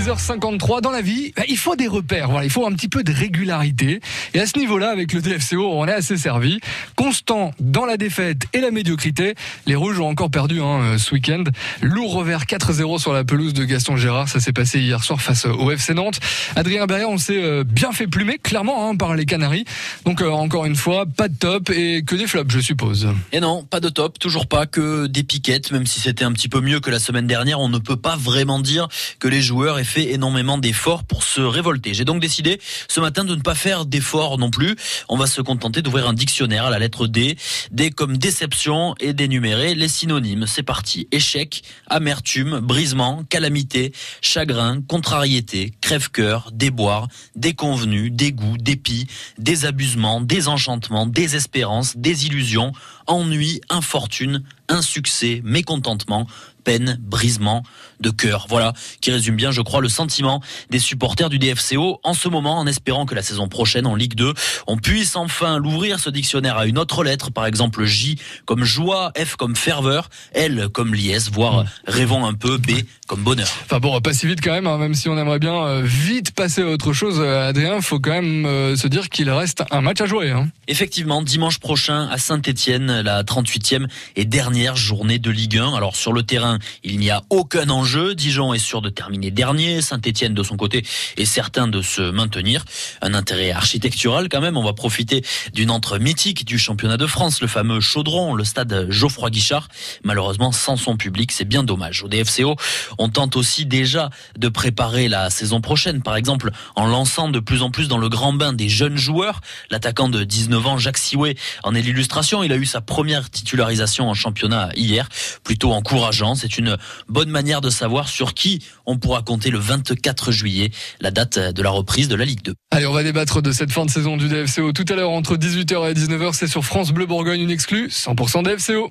6h53 dans la vie, bah, il faut des repères, voilà, il faut un petit peu de régularité. Et à ce niveau-là, avec le DFCO, on est assez servi. Constant dans la défaite et la médiocrité. Les Rouges ont encore perdu hein, euh, ce week-end. Lourd revers 4-0 sur la pelouse de Gaston Gérard. Ça s'est passé hier soir face au FC Nantes. Adrien Berrier, on s'est euh, bien fait plumer, clairement, hein, par les Canaries. Donc euh, encore une fois, pas de top et que des flops, je suppose. Et non, pas de top, toujours pas que des piquettes, même si c'était un petit peu mieux que la semaine dernière. On ne peut pas vraiment dire que les joueurs aient fait énormément d'efforts pour se révolter. J'ai donc décidé ce matin de ne pas faire d'efforts non plus. On va se contenter d'ouvrir un dictionnaire à la lettre D. D comme déception et d'énumérer les synonymes. C'est parti. Échec, amertume, brisement, calamité, chagrin, contrariété, crève-cœur, déboire, déconvenu, dégoût, dépit, désabusement, désenchantement, désespérance, désillusion, ennui, infortune, insuccès, mécontentement, peine, brisement de cœur. Voilà, qui résume bien, je crois, le sentiment des supporters du DFCO en ce moment, en espérant que la saison prochaine, en Ligue 2, on puisse enfin l'ouvrir ce dictionnaire à une autre lettre, par exemple J comme joie, F comme ferveur, L comme liesse, voire rêvons un peu, B comme bonheur. Enfin bon, pas si vite quand même, hein, même si on aimerait bien euh, vite passer à autre chose, euh, Adrien, faut quand même euh, se dire qu'il reste un match à jouer. Hein. Effectivement, dimanche prochain à Saint-Etienne, la 38e et dernière journée de Ligue 1. Alors sur le terrain, il n'y a aucun enjeu. Dijon est sûr de terminer dernier. Saint-Etienne, de son côté, est certain de se maintenir. Un intérêt architectural quand même. On va profiter d'une entre mythique du championnat de France, le fameux Chaudron, le stade Geoffroy Guichard. Malheureusement, sans son public, c'est bien dommage. Au DFCO, on tente aussi déjà de préparer la saison prochaine. Par exemple, en lançant de plus en plus dans le grand bain des jeunes joueurs. L'attaquant de 19 ans, Jacques Sioué, en est l'illustration. Il a eu sa première titularisation en championnat hier. Plutôt encourageant. C'est une bonne manière de savoir sur qui on pourra compter le 24 juillet, la date de la reprise de la Ligue 2. Allez, on va débattre de cette fin de saison du DFCO tout à l'heure entre 18h et 19h. C'est sur France Bleu Bourgogne, une exclue, 100% DFCO.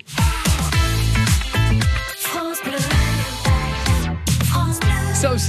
Ça aussi,